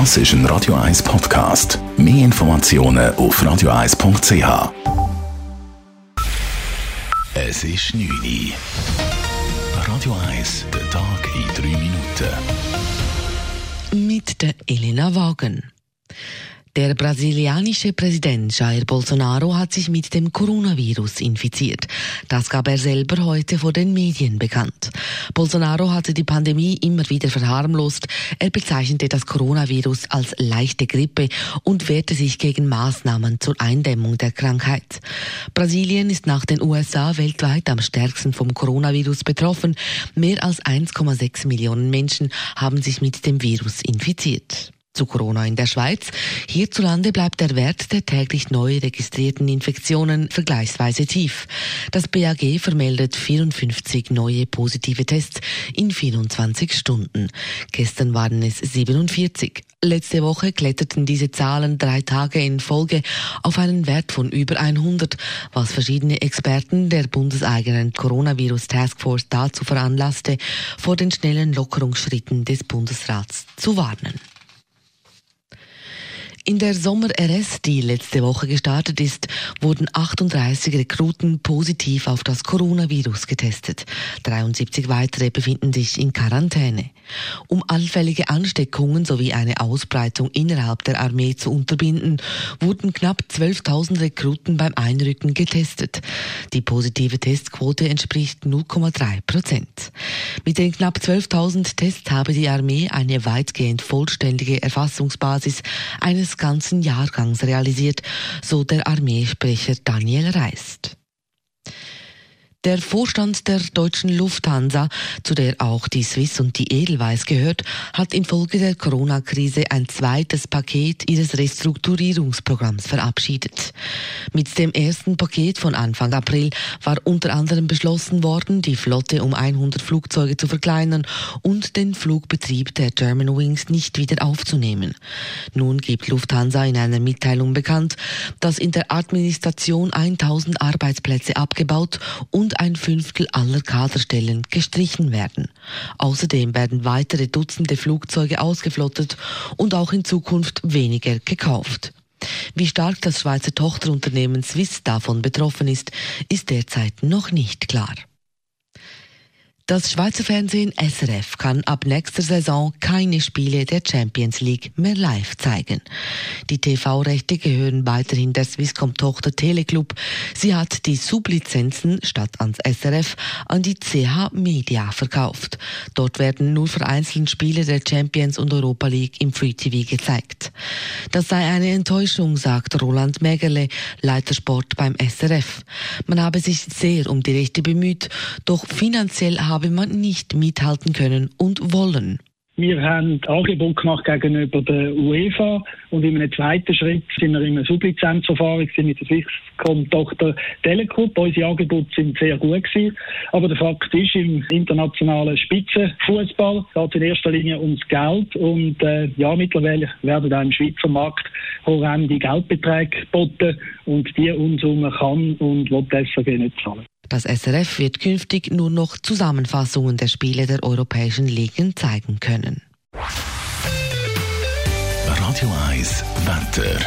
Das ist ein Radio 1 Podcast. Mehr Informationen auf radio1.ch. Es ist 9 Uhr. Radio 1, der Tag in 3 Minuten. Mit der Elena Wagen. Der brasilianische Präsident Jair Bolsonaro hat sich mit dem Coronavirus infiziert. Das gab er selber heute vor den Medien bekannt. Bolsonaro hatte die Pandemie immer wieder verharmlost. Er bezeichnete das Coronavirus als leichte Grippe und wehrte sich gegen Maßnahmen zur Eindämmung der Krankheit. Brasilien ist nach den USA weltweit am stärksten vom Coronavirus betroffen. Mehr als 1,6 Millionen Menschen haben sich mit dem Virus infiziert zu Corona in der Schweiz. Hierzulande bleibt der Wert der täglich neu registrierten Infektionen vergleichsweise tief. Das BAG vermeldet 54 neue positive Tests in 24 Stunden. Gestern waren es 47. Letzte Woche kletterten diese Zahlen drei Tage in Folge auf einen Wert von über 100, was verschiedene Experten der bundeseigenen Coronavirus Taskforce dazu veranlasste, vor den schnellen Lockerungsschritten des Bundesrats zu warnen. In der Sommer-RS, die letzte Woche gestartet ist, wurden 38 Rekruten positiv auf das Coronavirus getestet. 73 weitere befinden sich in Quarantäne. Um allfällige Ansteckungen sowie eine Ausbreitung innerhalb der Armee zu unterbinden, wurden knapp 12.000 Rekruten beim Einrücken getestet. Die positive Testquote entspricht 0,3 Prozent. Mit den knapp 12.000 Tests habe die Armee eine weitgehend vollständige Erfassungsbasis eines ganzen Jahrgangs realisiert, so der Armeesprecher Daniel Reist. Der Vorstand der deutschen Lufthansa, zu der auch die Swiss und die Edelweiss gehört, hat infolge der Corona-Krise ein zweites Paket ihres Restrukturierungsprogramms verabschiedet. Mit dem ersten Paket von Anfang April war unter anderem beschlossen worden, die Flotte um 100 Flugzeuge zu verkleinern und den Flugbetrieb der German Wings nicht wieder aufzunehmen. Nun gibt Lufthansa in einer Mitteilung bekannt, dass in der Administration 1000 Arbeitsplätze abgebaut und ein Fünftel aller Kaderstellen gestrichen werden. Außerdem werden weitere Dutzende Flugzeuge ausgeflottet und auch in Zukunft weniger gekauft. Wie stark das Schweizer Tochterunternehmen Swiss davon betroffen ist, ist derzeit noch nicht klar. Das Schweizer Fernsehen SRF kann ab nächster Saison keine Spiele der Champions League mehr live zeigen. Die TV-Rechte gehören weiterhin der Swisscom-Tochter Teleclub. Sie hat die Sublizenzen statt ans SRF an die CH Media verkauft. Dort werden nur vereinzelt Spiele der Champions und Europa League im Free TV gezeigt. Das sei eine Enttäuschung, sagt Roland Mägerle, Leiter Sport beim SRF. Man habe sich sehr um die Rechte bemüht, doch finanziell habe man nicht mithalten können und wollen. Wir haben Angebot gemacht gegenüber der UEFA und in einem zweiten Schritt sind wir in einer Sublizenzverfahren mit der Swisscom-Tochter Telecom. Unsere Angebote sind sehr gut gewesen. Aber der Fakt ist, im internationalen Spitzenfußball geht es in erster Linie ums Geld und äh, ja, mittlerweile werden auch im Schweizer Markt horrende Geldbeträge geboten und die Unsumme kann und will SRG nicht zahlen. Das SRF wird künftig nur noch Zusammenfassungen der Spiele der europäischen Ligen zeigen können. Radio 1 Wetter.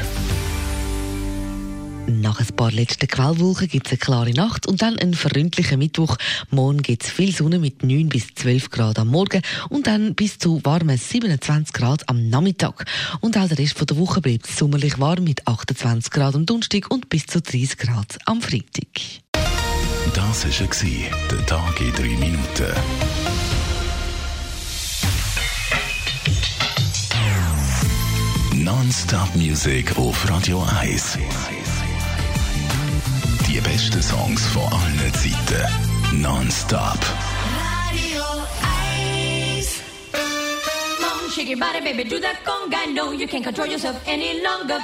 Nach ein paar letzten Quellwolken gibt es eine klare Nacht und dann einen freundlichen Mittwoch. Morgen gibt es viel Sonne mit 9 bis 12 Grad am Morgen und dann bis zu warmen 27 Grad am Nachmittag. Und auch der Rest der Woche bleibt sommerlich warm mit 28 Grad am Donnerstag und bis zu 30 Grad am Freitag. Das war der Tag in 3 Minuten. Non-Stop Music auf Radio 1. Die besten Songs von allen Zeiten. Non-Stop. Radio 1. Come shake your body, baby, do that conga. No, you can't control yourself any longer.